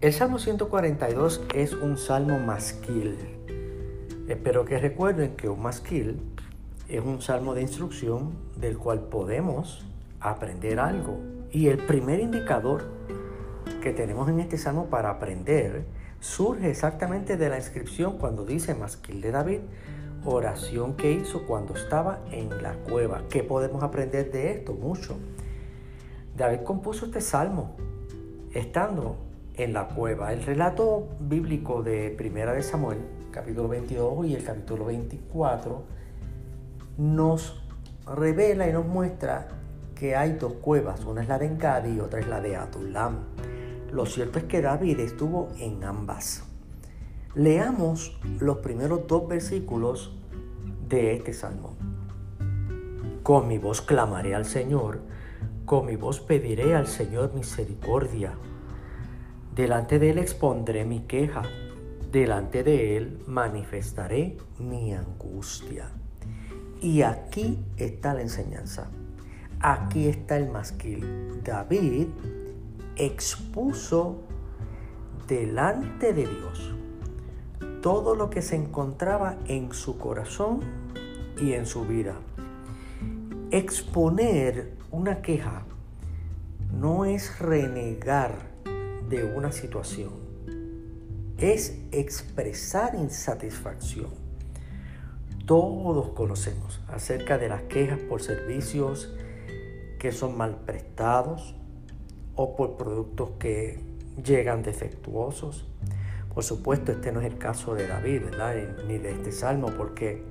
El Salmo 142 es un salmo masquil. Espero que recuerden que un masquil es un salmo de instrucción del cual podemos aprender algo. Y el primer indicador que tenemos en este salmo para aprender surge exactamente de la inscripción cuando dice masquil de David, oración que hizo cuando estaba en la cueva. ¿Qué podemos aprender de esto? Mucho. David compuso este salmo estando en la cueva. El relato bíblico de Primera de Samuel, capítulo 22 y el capítulo 24, nos revela y nos muestra que hay dos cuevas, una es la de Engadi y otra es la de Adulam. Lo cierto es que David estuvo en ambas. Leamos los primeros dos versículos de este salmo. Con mi voz clamaré al Señor, con mi voz pediré al Señor misericordia. Delante de Él expondré mi queja, delante de Él manifestaré mi angustia. Y aquí está la enseñanza. Aquí está el masquil. David expuso delante de Dios todo lo que se encontraba en su corazón y en su vida. Exponer una queja no es renegar de una situación, es expresar insatisfacción. Todos conocemos acerca de las quejas por servicios que son mal prestados o por productos que llegan defectuosos. Por supuesto, este no es el caso de David, ni de este salmo, porque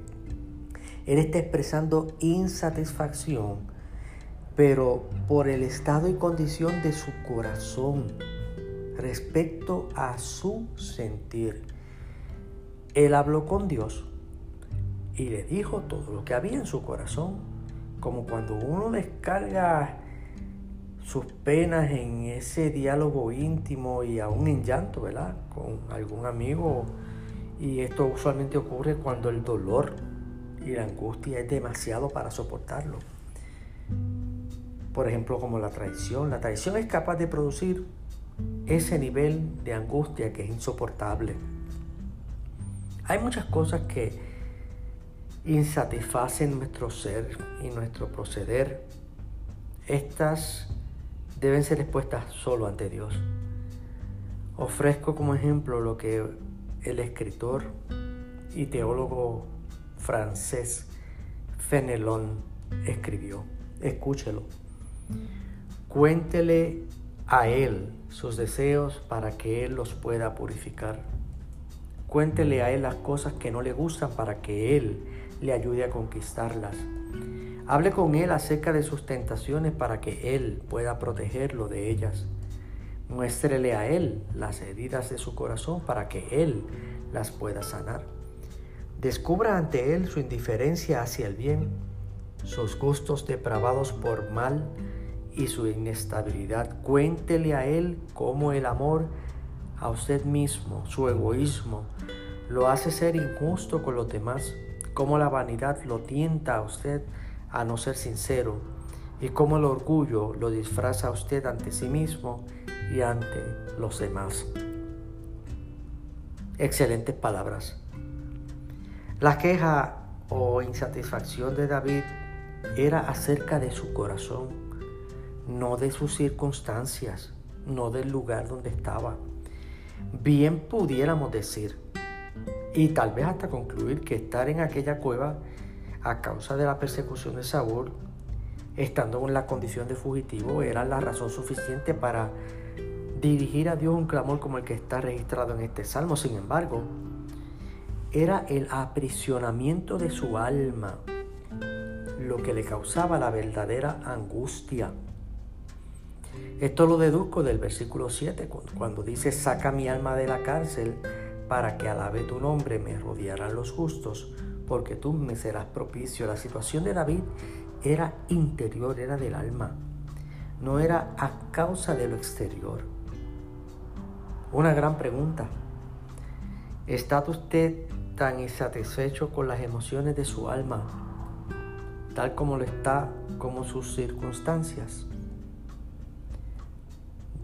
él está expresando insatisfacción, pero por el estado y condición de su corazón respecto a su sentir. Él habló con Dios y le dijo todo lo que había en su corazón, como cuando uno descarga sus penas en ese diálogo íntimo y aún en llanto, ¿verdad? Con algún amigo. Y esto usualmente ocurre cuando el dolor y la angustia es demasiado para soportarlo. Por ejemplo, como la traición. La traición es capaz de producir ese nivel de angustia que es insoportable. Hay muchas cosas que insatisfacen nuestro ser y nuestro proceder. Estas deben ser expuestas solo ante Dios. Ofrezco como ejemplo lo que el escritor y teólogo francés Fenelon escribió. Escúchelo. Cuéntele a Él sus deseos para que Él los pueda purificar. Cuéntele a Él las cosas que no le gustan para que Él le ayude a conquistarlas. Hable con Él acerca de sus tentaciones para que Él pueda protegerlo de ellas. Muéstrele a Él las heridas de su corazón para que Él las pueda sanar. Descubra ante Él su indiferencia hacia el bien, sus gustos depravados por mal y su inestabilidad. Cuéntele a Él cómo el amor a usted mismo, su egoísmo, lo hace ser injusto con los demás, cómo la vanidad lo tienta a usted a no ser sincero y cómo el orgullo lo disfraza a usted ante sí mismo y ante los demás. Excelentes palabras. La queja o insatisfacción de David era acerca de su corazón, no de sus circunstancias, no del lugar donde estaba. Bien pudiéramos decir, y tal vez hasta concluir que estar en aquella cueva a causa de la persecución de Saúl, estando en la condición de fugitivo, era la razón suficiente para dirigir a Dios un clamor como el que está registrado en este salmo. Sin embargo, era el aprisionamiento de su alma lo que le causaba la verdadera angustia. Esto lo deduzco del versículo 7, cuando dice, saca mi alma de la cárcel para que alabe tu nombre, me rodearán los justos porque tú me serás propicio. La situación de David era interior, era del alma, no era a causa de lo exterior. Una gran pregunta. ¿Está usted tan insatisfecho con las emociones de su alma, tal como lo está como sus circunstancias?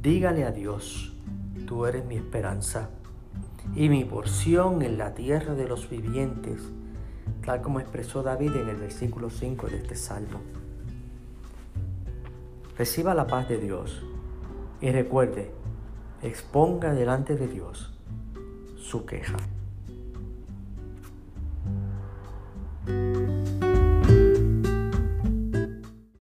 Dígale a Dios tú eres mi esperanza y mi porción en la tierra de los vivientes, tal como expresó David en el versículo 5 de este salmo. Reciba la paz de Dios y recuerde, exponga delante de Dios su queja.